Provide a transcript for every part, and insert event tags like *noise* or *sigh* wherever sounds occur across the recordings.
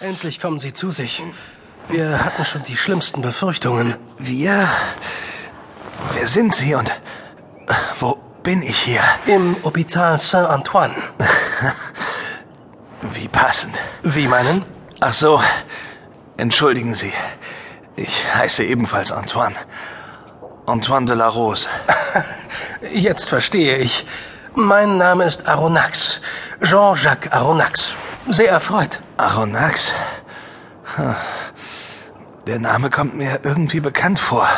Endlich kommen Sie zu sich. Wir hatten schon die schlimmsten Befürchtungen. Wir? Wer sind Sie und wo bin ich hier? Im Hôpital Saint-Antoine. *laughs* Wie passend. Wie meinen? Ach so, entschuldigen Sie. Ich heiße ebenfalls Antoine. Antoine de la Rose. *laughs* Jetzt verstehe ich. Mein Name ist Aronnax. Jean-Jacques Aronnax. Sehr erfreut. Aronnax? Hm. Der Name kommt mir irgendwie bekannt vor.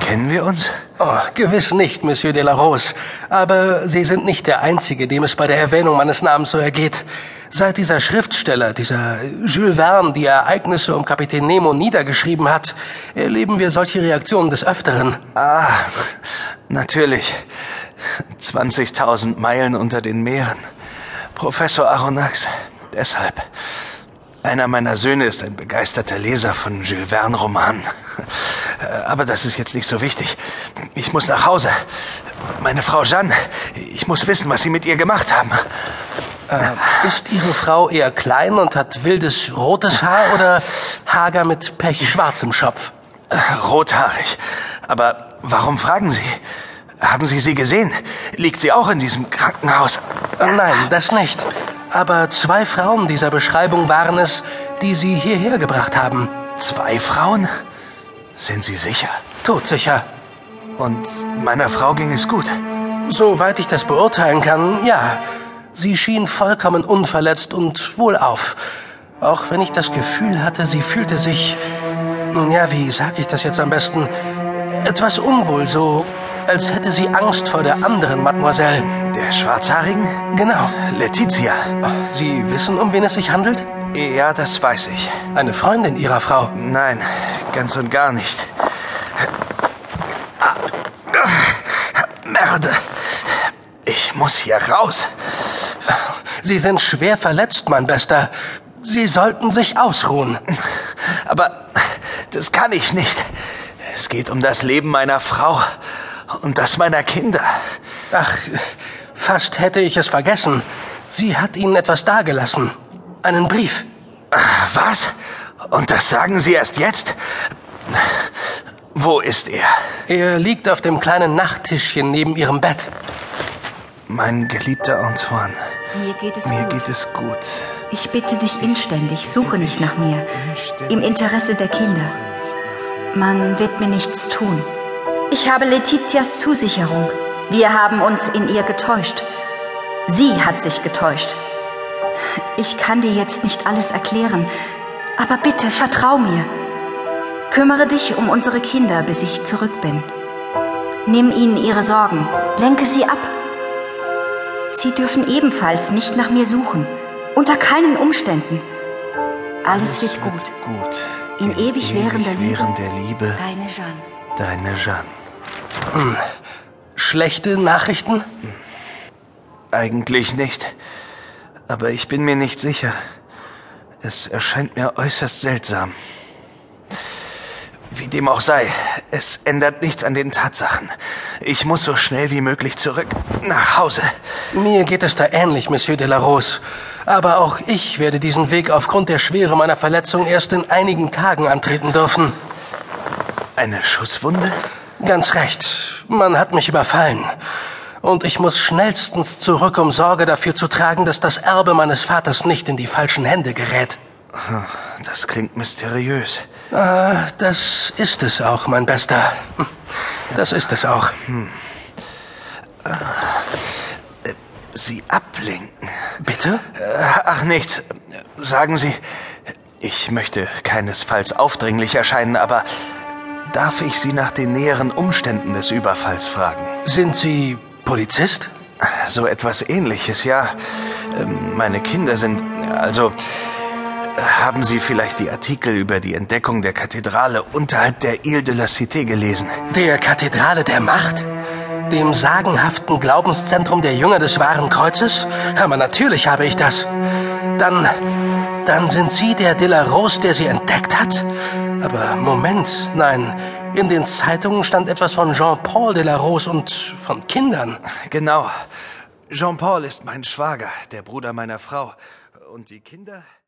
Kennen wir uns? Oh, gewiss nicht, Monsieur de la Rose. Aber Sie sind nicht der Einzige, dem es bei der Erwähnung meines Namens so ergeht. Seit dieser Schriftsteller, dieser Jules Verne, die Ereignisse um Kapitän Nemo niedergeschrieben hat, erleben wir solche Reaktionen des Öfteren. Ah, natürlich. 20.000 Meilen unter den Meeren. Professor Aronnax, deshalb. Einer meiner Söhne ist ein begeisterter Leser von Jules Verne-Romanen. Aber das ist jetzt nicht so wichtig. Ich muss nach Hause. Meine Frau Jeanne, ich muss wissen, was Sie mit ihr gemacht haben. Äh, ist Ihre Frau eher klein und hat wildes rotes Haar oder hager mit pechschwarzem Schopf? Rothaarig. Aber warum fragen Sie? Haben Sie sie gesehen? Liegt sie auch in diesem Krankenhaus? Äh, nein, das nicht. Aber zwei Frauen dieser Beschreibung waren es, die Sie hierher gebracht haben. Zwei Frauen? Sind Sie sicher? Todsicher. Und meiner Frau ging es gut? Soweit ich das beurteilen kann, ja. Sie schien vollkommen unverletzt und wohlauf. Auch wenn ich das Gefühl hatte, sie fühlte sich, ja, wie sag ich das jetzt am besten, etwas unwohl, so als hätte sie Angst vor der anderen Mademoiselle. Der Schwarzhaarigen? Genau. Letizia. Sie wissen, um wen es sich handelt? Ja, das weiß ich. Eine Freundin Ihrer Frau? Nein, ganz und gar nicht. Merde. Ich muss hier raus. Sie sind schwer verletzt, mein Bester. Sie sollten sich ausruhen. Aber das kann ich nicht. Es geht um das Leben meiner Frau und das meiner Kinder. Ach, fast hätte ich es vergessen. Sie hat Ihnen etwas dagelassen. Einen Brief. Was? Und das sagen Sie erst jetzt? Wo ist er? Er liegt auf dem kleinen Nachttischchen neben Ihrem Bett. Mein geliebter Antoine. Mir geht es Mir gut. geht es gut. Ich bitte dich inständig, suche nicht nach mir. Im Interesse der Kinder. Man wird mir nichts tun. Ich habe Letizias Zusicherung. Wir haben uns in ihr getäuscht. Sie hat sich getäuscht. Ich kann dir jetzt nicht alles erklären, aber bitte vertrau mir. Kümmere dich um unsere Kinder, bis ich zurück bin. Nimm ihnen ihre Sorgen, lenke sie ab. Sie dürfen ebenfalls nicht nach mir suchen. Unter keinen Umständen. Alles wird gut. gut. In ewig währender Liebe. Liebe. Deine Jeanne. Deine Jeanne. Schlechte Nachrichten? Eigentlich nicht. Aber ich bin mir nicht sicher. Es erscheint mir äußerst seltsam. Wie dem auch sei, es ändert nichts an den Tatsachen. Ich muss so schnell wie möglich zurück nach Hause. Mir geht es da ähnlich, Monsieur de la Rose. Aber auch ich werde diesen Weg aufgrund der Schwere meiner Verletzung erst in einigen Tagen antreten dürfen. Eine Schusswunde? Ganz recht. Man hat mich überfallen. Und ich muss schnellstens zurück, um Sorge dafür zu tragen, dass das Erbe meines Vaters nicht in die falschen Hände gerät. Das klingt mysteriös. Ah, das ist es auch, mein Bester. Das ist es auch. Sie ablenken. Bitte? Äh, Ach nichts. Sagen Sie, ich möchte keinesfalls aufdringlich erscheinen, aber darf ich Sie nach den näheren Umständen des Überfalls fragen? Sind Sie Polizist? So etwas ähnliches, ja. Ähm, Meine Kinder sind. Also. Haben Sie vielleicht die Artikel über die Entdeckung der Kathedrale unterhalb der Ile de la Cité gelesen? Der Kathedrale der Macht? Dem sagenhaften Glaubenszentrum der Jünger des wahren Kreuzes? Aber natürlich habe ich das. Dann, dann sind Sie der de la Rose, der sie entdeckt hat? Aber Moment, nein. In den Zeitungen stand etwas von Jean-Paul de la Rose und von Kindern. Genau. Jean-Paul ist mein Schwager, der Bruder meiner Frau. Und die Kinder?